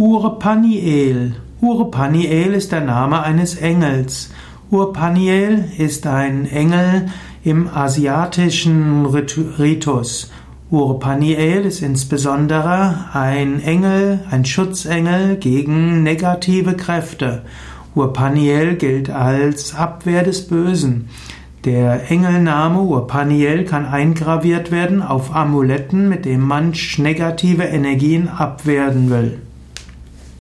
Urpaniel. Urpaniel ist der Name eines Engels. Urpaniel ist ein Engel im asiatischen Ritus. Urpaniel ist insbesondere ein Engel, ein Schutzengel gegen negative Kräfte. Urpaniel gilt als Abwehr des Bösen. Der Engelname Urpaniel kann eingraviert werden auf Amuletten, mit dem man negative Energien abwehren will.